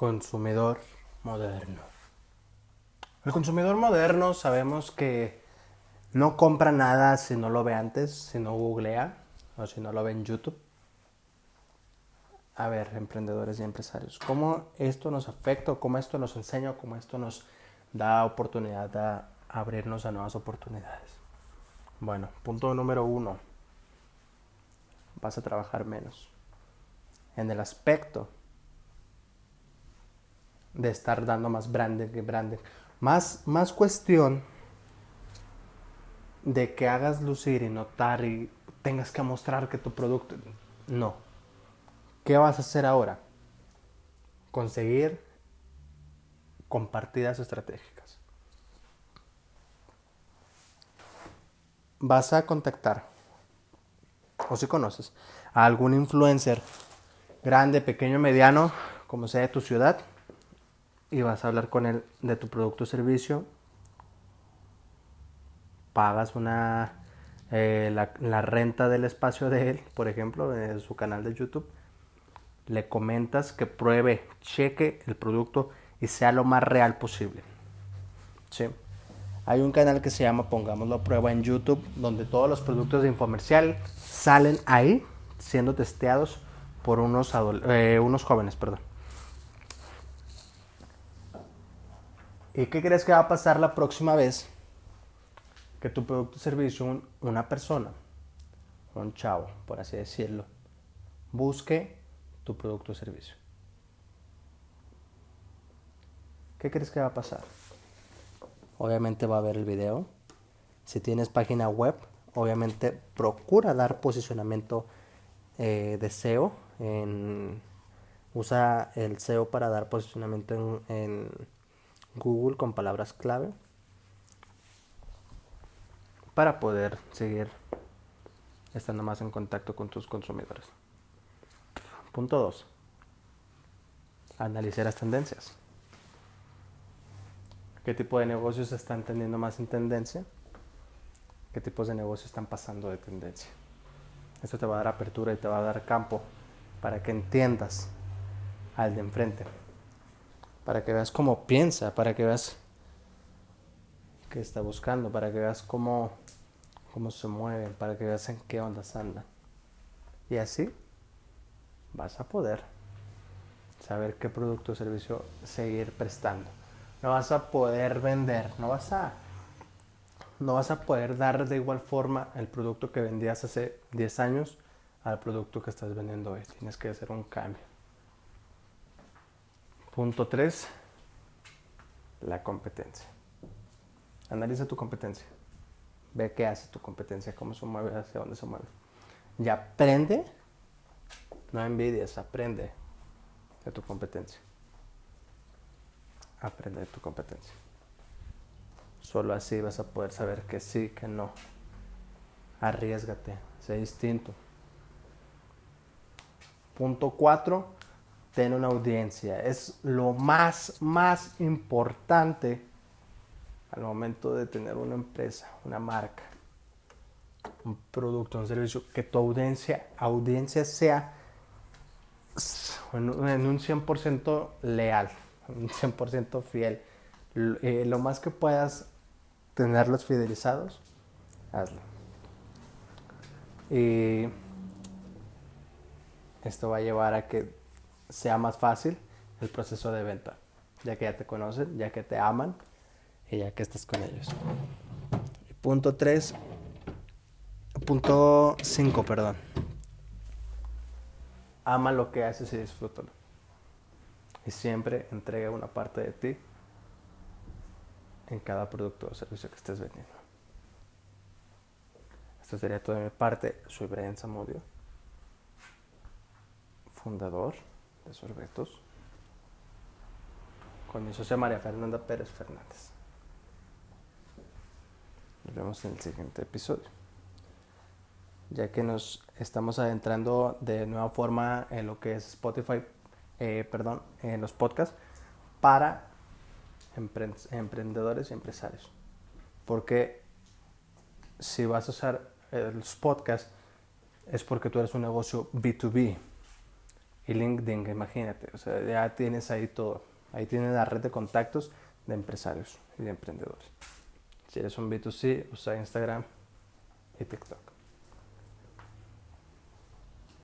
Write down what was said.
Consumidor moderno. El consumidor moderno sabemos que no compra nada si no lo ve antes, si no googlea o si no lo ve en YouTube. A ver, emprendedores y empresarios, ¿cómo esto nos afecta, cómo esto nos enseña, cómo esto nos da oportunidad de abrirnos a nuevas oportunidades? Bueno, punto número uno, vas a trabajar menos. En el aspecto de estar dando más branding que branding. Más, más cuestión de que hagas lucir y notar y tengas que mostrar que tu producto... No. ¿Qué vas a hacer ahora? Conseguir compartidas estratégicas. Vas a contactar, o si conoces, a algún influencer grande, pequeño, mediano, como sea de tu ciudad, y vas a hablar con él de tu producto o servicio. Pagas una eh, la, renta del espacio de él, por ejemplo, de su canal de YouTube. Le comentas que pruebe, cheque el producto y sea lo más real posible. ¿Sí? Hay un canal que se llama Pongámoslo a prueba en YouTube, donde todos los productos de infomercial salen ahí siendo testeados por unos, eh, unos jóvenes. Perdón. ¿Y qué crees que va a pasar la próxima vez que tu producto o servicio, una persona, un chavo, por así decirlo, busque tu producto o servicio? ¿Qué crees que va a pasar? Obviamente va a ver el video. Si tienes página web, obviamente procura dar posicionamiento eh, de SEO. usa el SEO para dar posicionamiento en Google con palabras clave para poder seguir estando más en contacto con tus consumidores. Punto 2. Analizar las tendencias. ¿Qué tipo de negocios están teniendo más en tendencia? ¿Qué tipos de negocios están pasando de tendencia? Esto te va a dar apertura y te va a dar campo para que entiendas al de enfrente para que veas cómo piensa, para que veas qué está buscando, para que veas cómo, cómo se mueve, para que veas en qué ondas anda. Y así vas a poder saber qué producto o servicio seguir prestando. No vas a poder vender, no vas a no vas a poder dar de igual forma el producto que vendías hace 10 años al producto que estás vendiendo hoy. Tienes que hacer un cambio. Punto 3. La competencia. Analiza tu competencia. Ve qué hace tu competencia, cómo se mueve, hacia dónde se mueve. Y aprende, no envidias, aprende de tu competencia. Aprende de tu competencia. Solo así vas a poder saber que sí, que no. Arriesgate, sé distinto. Punto 4 ten una audiencia. Es lo más, más importante al momento de tener una empresa, una marca, un producto, un servicio, que tu audiencia, audiencia sea en un 100% leal, un 100% fiel. Eh, lo más que puedas tenerlos fidelizados, hazlo. Y esto va a llevar a que sea más fácil el proceso de venta, ya que ya te conocen, ya que te aman y ya que estás con ellos. punto 3, punto 5, perdón. Ama lo que haces y disfrútalo. Y siempre entrega una parte de ti en cada producto o servicio que estés vendiendo. Esto sería todo de mi parte. Soy Brian Zamudio, fundador sorbetos con mi socia María Fernanda Pérez Fernández. Nos vemos en el siguiente episodio. Ya que nos estamos adentrando de nueva forma en lo que es Spotify, eh, perdón, en los podcasts para emprendedores y empresarios. Porque si vas a usar los podcasts es porque tú eres un negocio B2B Y LinkedIn, imagínate, o sea, ya tienes ahí todo. Ahí tienes la red de contactos de empresarios y de emprendedores. Si eres un B2C, usa Instagram y TikTok.